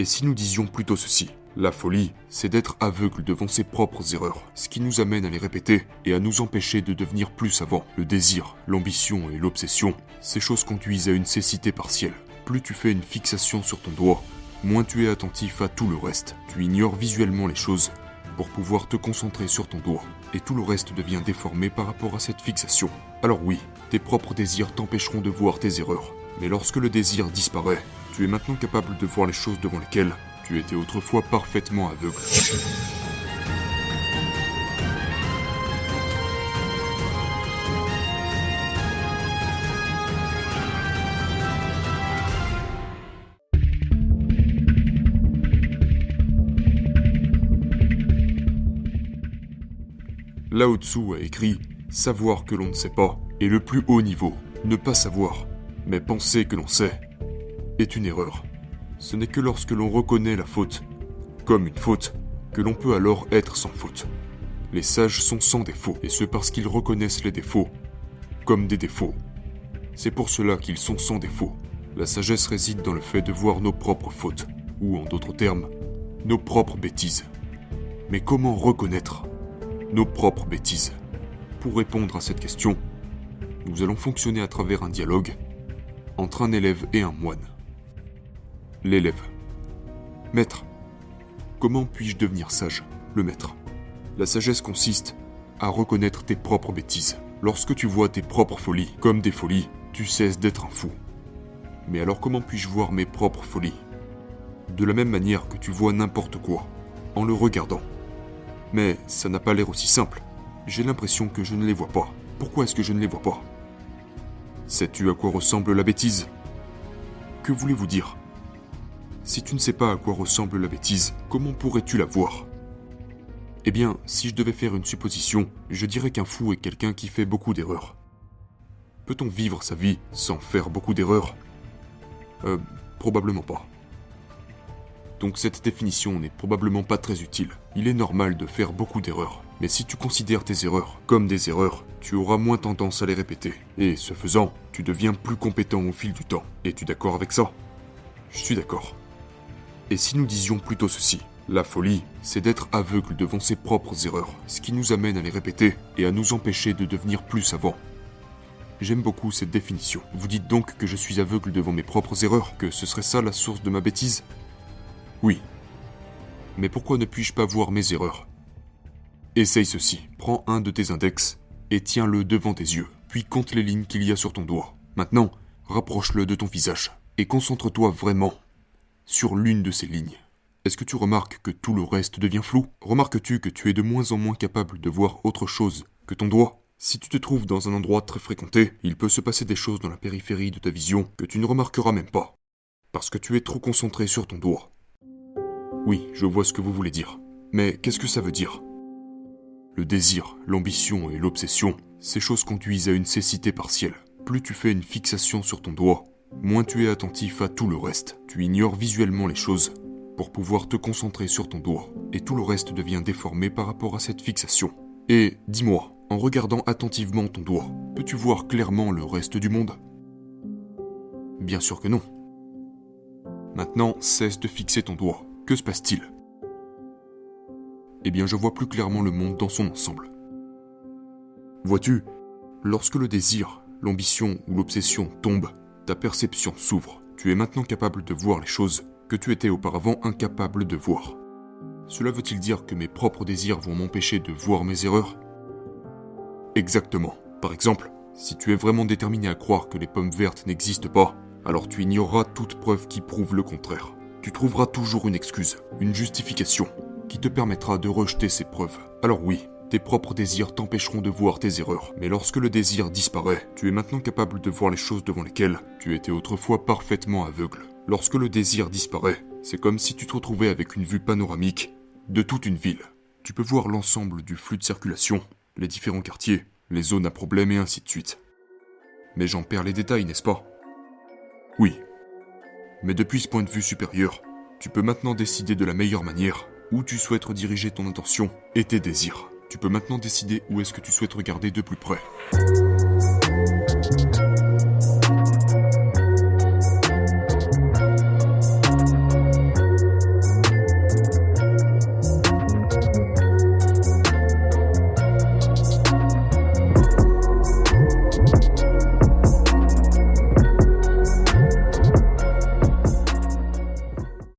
Et si nous disions plutôt ceci La folie, c'est d'être aveugle devant ses propres erreurs, ce qui nous amène à les répéter et à nous empêcher de devenir plus savants. Le désir, l'ambition et l'obsession, ces choses conduisent à une cécité partielle. Plus tu fais une fixation sur ton doigt, moins tu es attentif à tout le reste. Tu ignores visuellement les choses pour pouvoir te concentrer sur ton doigt, et tout le reste devient déformé par rapport à cette fixation. Alors oui, tes propres désirs t'empêcheront de voir tes erreurs, mais lorsque le désir disparaît, tu es maintenant capable de voir les choses devant lesquelles tu étais autrefois parfaitement aveugle. Lao Tzu a écrit Savoir que l'on ne sait pas est le plus haut niveau. Ne pas savoir, mais penser que l'on sait, est une erreur. Ce n'est que lorsque l'on reconnaît la faute, comme une faute, que l'on peut alors être sans faute. Les sages sont sans défaut, et ce parce qu'ils reconnaissent les défauts, comme des défauts. C'est pour cela qu'ils sont sans défaut. La sagesse réside dans le fait de voir nos propres fautes, ou en d'autres termes, nos propres bêtises. Mais comment reconnaître nos propres bêtises? Pour répondre à cette question, nous allons fonctionner à travers un dialogue entre un élève et un moine. L'élève. Maître, comment puis-je devenir sage Le maître? La sagesse consiste à reconnaître tes propres bêtises. Lorsque tu vois tes propres folies comme des folies, tu cesses d'être un fou. Mais alors comment puis-je voir mes propres folies? De la même manière que tu vois n'importe quoi, en le regardant. Mais ça n'a pas l'air aussi simple. J'ai l'impression que je ne les vois pas. Pourquoi est-ce que je ne les vois pas? Sais-tu à quoi ressemble la bêtise? Que voulez-vous dire? Si tu ne sais pas à quoi ressemble la bêtise, comment pourrais-tu la voir? Eh bien, si je devais faire une supposition, je dirais qu'un fou est quelqu'un qui fait beaucoup d'erreurs. Peut-on vivre sa vie sans faire beaucoup d'erreurs? Euh, probablement pas. Donc cette définition n'est probablement pas très utile. Il est normal de faire beaucoup d'erreurs. Mais si tu considères tes erreurs comme des erreurs, tu auras moins tendance à les répéter. Et ce faisant, tu deviens plus compétent au fil du temps. Es-tu d'accord avec ça? Je suis d'accord. Et si nous disions plutôt ceci La folie, c'est d'être aveugle devant ses propres erreurs, ce qui nous amène à les répéter et à nous empêcher de devenir plus savants. J'aime beaucoup cette définition. Vous dites donc que je suis aveugle devant mes propres erreurs, que ce serait ça la source de ma bêtise? Oui. Mais pourquoi ne puis-je pas voir mes erreurs? Essaye ceci. Prends un de tes index et tiens-le devant tes yeux, puis compte les lignes qu'il y a sur ton doigt. Maintenant, rapproche-le de ton visage et concentre-toi vraiment sur l'une de ces lignes. Est-ce que tu remarques que tout le reste devient flou? Remarques-tu que tu es de moins en moins capable de voir autre chose que ton doigt? Si tu te trouves dans un endroit très fréquenté, il peut se passer des choses dans la périphérie de ta vision que tu ne remarqueras même pas, parce que tu es trop concentré sur ton doigt. Oui, je vois ce que vous voulez dire. Mais qu'est-ce que ça veut dire? Le désir, l'ambition et l'obsession, ces choses conduisent à une cécité partielle. Plus tu fais une fixation sur ton doigt, moins tu es attentif à tout le reste. Tu ignores visuellement les choses pour pouvoir te concentrer sur ton doigt, et tout le reste devient déformé par rapport à cette fixation. Et dis-moi, en regardant attentivement ton doigt, peux-tu voir clairement le reste du monde? Bien sûr que non. Maintenant, cesse de fixer ton doigt. Que se passe-t-il? Eh bien, je vois plus clairement le monde dans son ensemble. Vois-tu, lorsque le désir, l'ambition ou l'obsession tombe, ta perception s'ouvre. Tu es maintenant capable de voir les choses que tu étais auparavant incapable de voir. Cela veut-il dire que mes propres désirs vont m'empêcher de voir mes erreurs? Exactement. Par exemple, si tu es vraiment déterminé à croire que les pommes vertes n'existent pas, alors tu ignoreras toute preuve qui prouve le contraire tu trouveras toujours une excuse, une justification, qui te permettra de rejeter ces preuves. Alors oui, tes propres désirs t'empêcheront de voir tes erreurs, mais lorsque le désir disparaît, tu es maintenant capable de voir les choses devant lesquelles tu étais autrefois parfaitement aveugle. Lorsque le désir disparaît, c'est comme si tu te retrouvais avec une vue panoramique de toute une ville. Tu peux voir l'ensemble du flux de circulation, les différents quartiers, les zones à problème et ainsi de suite. Mais j'en perds les détails, n'est-ce pas? Oui, mais depuis ce point de vue supérieur, tu peux maintenant décider de la meilleure manière où tu souhaites rediriger ton intention et tes désirs. Tu peux maintenant décider où est-ce que tu souhaites regarder de plus près.